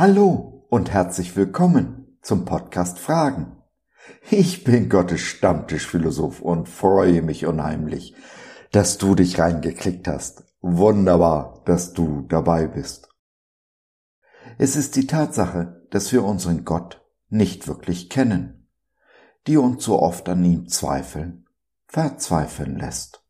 Hallo und herzlich willkommen zum Podcast Fragen. Ich bin Gottes Stammtischphilosoph und freue mich unheimlich, dass du dich reingeklickt hast. Wunderbar, dass du dabei bist. Es ist die Tatsache, dass wir unseren Gott nicht wirklich kennen, die uns so oft an ihm zweifeln, verzweifeln lässt.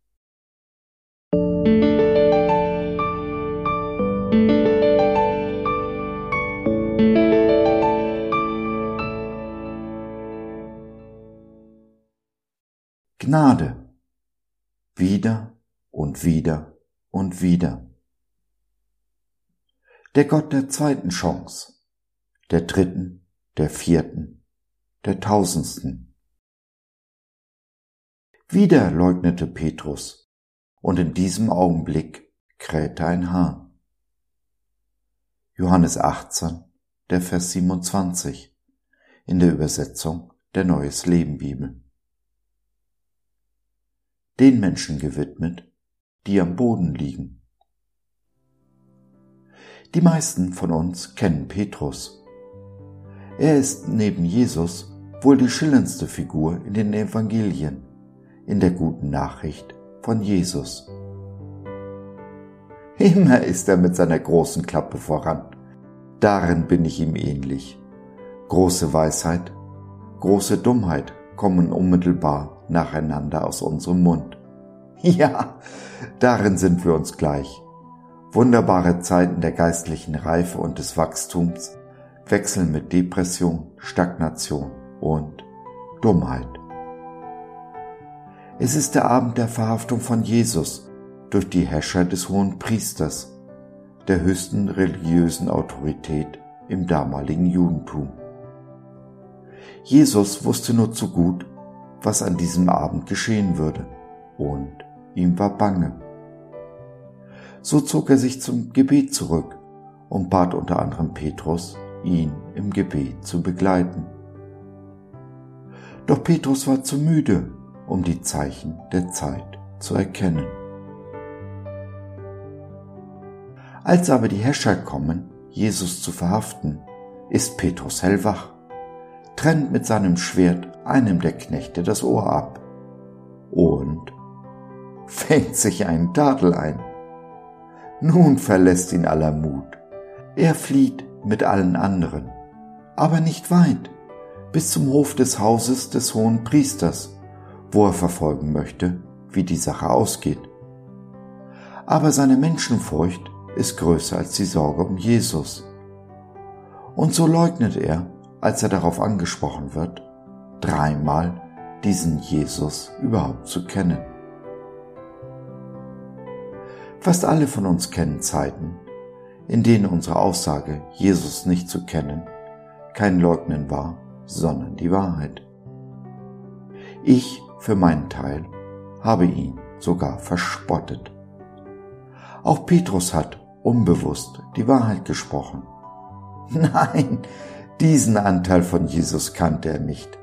Gnade. Wieder und wieder und wieder. Der Gott der zweiten Chance, der dritten, der vierten, der tausendsten. Wieder leugnete Petrus, und in diesem Augenblick krähte ein Hahn. Johannes 18, der Vers 27 in der Übersetzung der Neues Leben Bibel den Menschen gewidmet, die am Boden liegen. Die meisten von uns kennen Petrus. Er ist neben Jesus wohl die schillerndste Figur in den Evangelien, in der guten Nachricht von Jesus. Immer ist er mit seiner großen Klappe voran. Darin bin ich ihm ähnlich. Große Weisheit, große Dummheit kommen unmittelbar nacheinander aus unserem Mund. Ja, darin sind wir uns gleich. Wunderbare Zeiten der geistlichen Reife und des Wachstums wechseln mit Depression, Stagnation und Dummheit. Es ist der Abend der Verhaftung von Jesus durch die Herrscher des hohen Priesters, der höchsten religiösen Autorität im damaligen Judentum. Jesus wusste nur zu gut, was an diesem Abend geschehen würde, und ihm war bange. So zog er sich zum Gebet zurück und bat unter anderem Petrus, ihn im Gebet zu begleiten. Doch Petrus war zu müde, um die Zeichen der Zeit zu erkennen. Als aber die Herrscher kommen, Jesus zu verhaften, ist Petrus hellwach, trennt mit seinem Schwert einem der Knechte das Ohr ab und fängt sich einen Tadel ein. Nun verlässt ihn aller Mut. Er flieht mit allen anderen, aber nicht weit, bis zum Hof des Hauses des hohen Priesters, wo er verfolgen möchte, wie die Sache ausgeht. Aber seine Menschenfurcht ist größer als die Sorge um Jesus. Und so leugnet er, als er darauf angesprochen wird, dreimal diesen Jesus überhaupt zu kennen. Fast alle von uns kennen Zeiten, in denen unsere Aussage, Jesus nicht zu kennen, kein Leugnen war, sondern die Wahrheit. Ich, für meinen Teil, habe ihn sogar verspottet. Auch Petrus hat unbewusst die Wahrheit gesprochen. Nein, diesen Anteil von Jesus kannte er nicht,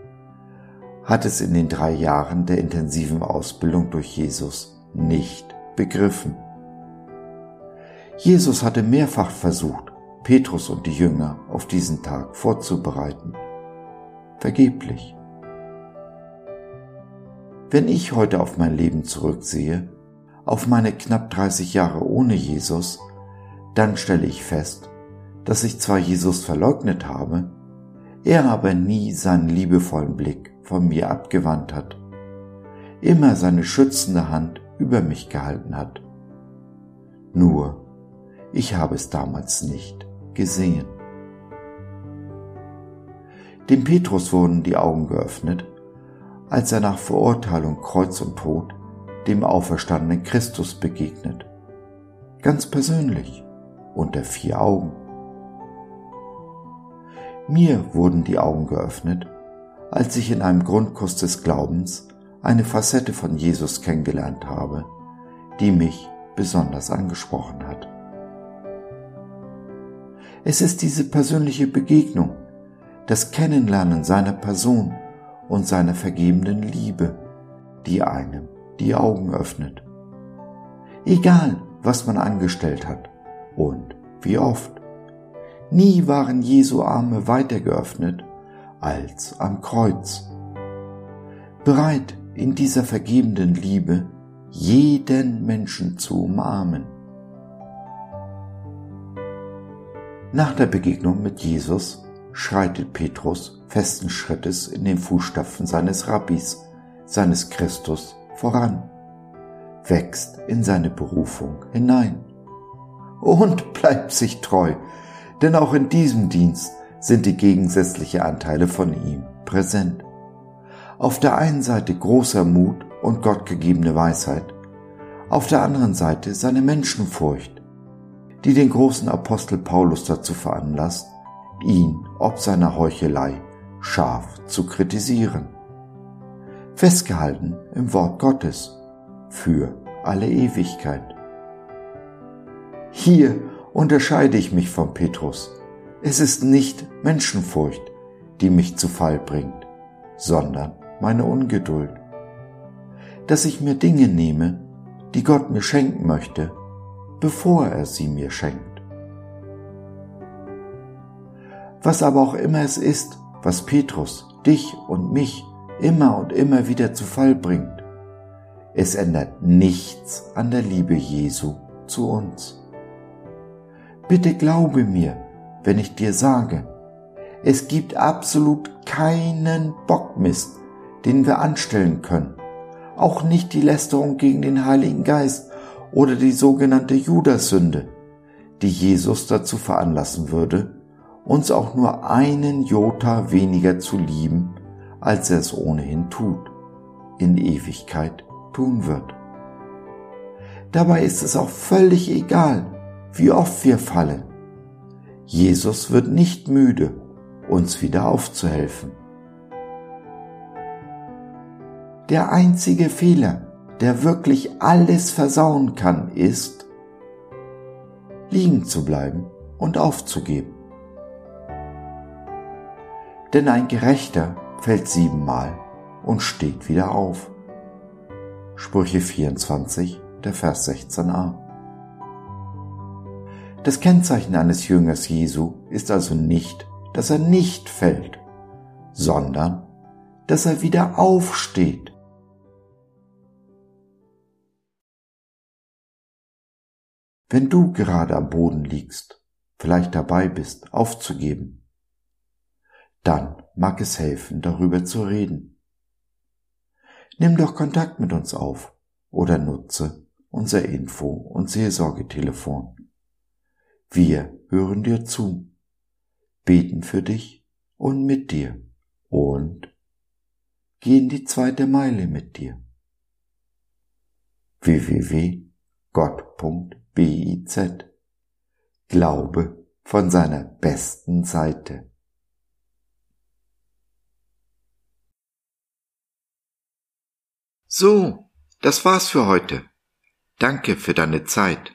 hat es in den drei Jahren der intensiven Ausbildung durch Jesus nicht begriffen. Jesus hatte mehrfach versucht, Petrus und die Jünger auf diesen Tag vorzubereiten. Vergeblich. Wenn ich heute auf mein Leben zurücksehe, auf meine knapp 30 Jahre ohne Jesus, dann stelle ich fest, dass ich zwar Jesus verleugnet habe, er aber nie seinen liebevollen Blick von mir abgewandt hat, immer seine schützende Hand über mich gehalten hat. Nur ich habe es damals nicht gesehen. Dem Petrus wurden die Augen geöffnet, als er nach Verurteilung Kreuz und Tod dem auferstandenen Christus begegnet. Ganz persönlich, unter vier Augen. Mir wurden die Augen geöffnet, als ich in einem Grundkurs des Glaubens eine Facette von Jesus kennengelernt habe, die mich besonders angesprochen hat. Es ist diese persönliche Begegnung, das Kennenlernen seiner Person und seiner vergebenden Liebe, die einem die Augen öffnet. Egal, was man angestellt hat und wie oft. Nie waren Jesu Arme weiter geöffnet als am Kreuz. Bereit, in dieser vergebenden Liebe jeden Menschen zu umarmen. Nach der Begegnung mit Jesus schreitet Petrus festen Schrittes in den Fußstapfen seines Rabbis, seines Christus voran, wächst in seine Berufung hinein und bleibt sich treu, denn auch in diesem Dienst sind die gegensätzlichen Anteile von ihm präsent. Auf der einen Seite großer Mut und gottgegebene Weisheit, auf der anderen Seite seine Menschenfurcht, die den großen Apostel Paulus dazu veranlasst, ihn ob seiner Heuchelei scharf zu kritisieren. Festgehalten im Wort Gottes für alle Ewigkeit. Hier unterscheide ich mich von Petrus. Es ist nicht Menschenfurcht, die mich zu Fall bringt, sondern meine Ungeduld. Dass ich mir Dinge nehme, die Gott mir schenken möchte, bevor er sie mir schenkt. Was aber auch immer es ist, was Petrus, dich und mich immer und immer wieder zu Fall bringt, es ändert nichts an der Liebe Jesu zu uns. Bitte glaube mir, wenn ich dir sage, es gibt absolut keinen Bockmist, den wir anstellen können, auch nicht die Lästerung gegen den Heiligen Geist oder die sogenannte Judassünde, die Jesus dazu veranlassen würde, uns auch nur einen Jota weniger zu lieben, als er es ohnehin tut, in Ewigkeit tun wird. Dabei ist es auch völlig egal, wie oft wir fallen. Jesus wird nicht müde, uns wieder aufzuhelfen. Der einzige Fehler, der wirklich alles versauen kann, ist, liegen zu bleiben und aufzugeben. Denn ein Gerechter fällt siebenmal und steht wieder auf. Sprüche 24, der Vers 16a. Das Kennzeichen eines Jüngers Jesu ist also nicht, dass er nicht fällt, sondern dass er wieder aufsteht Wenn du gerade am Boden liegst, vielleicht dabei bist, aufzugeben, dann mag es helfen, darüber zu reden. Nimm doch Kontakt mit uns auf oder nutze unser Info- und Seelsorgetelefon. Wir hören dir zu, beten für dich und mit dir und gehen die zweite Meile mit dir. www.gott.de BIZ. Glaube von seiner besten Seite. So, das war's für heute. Danke für deine Zeit.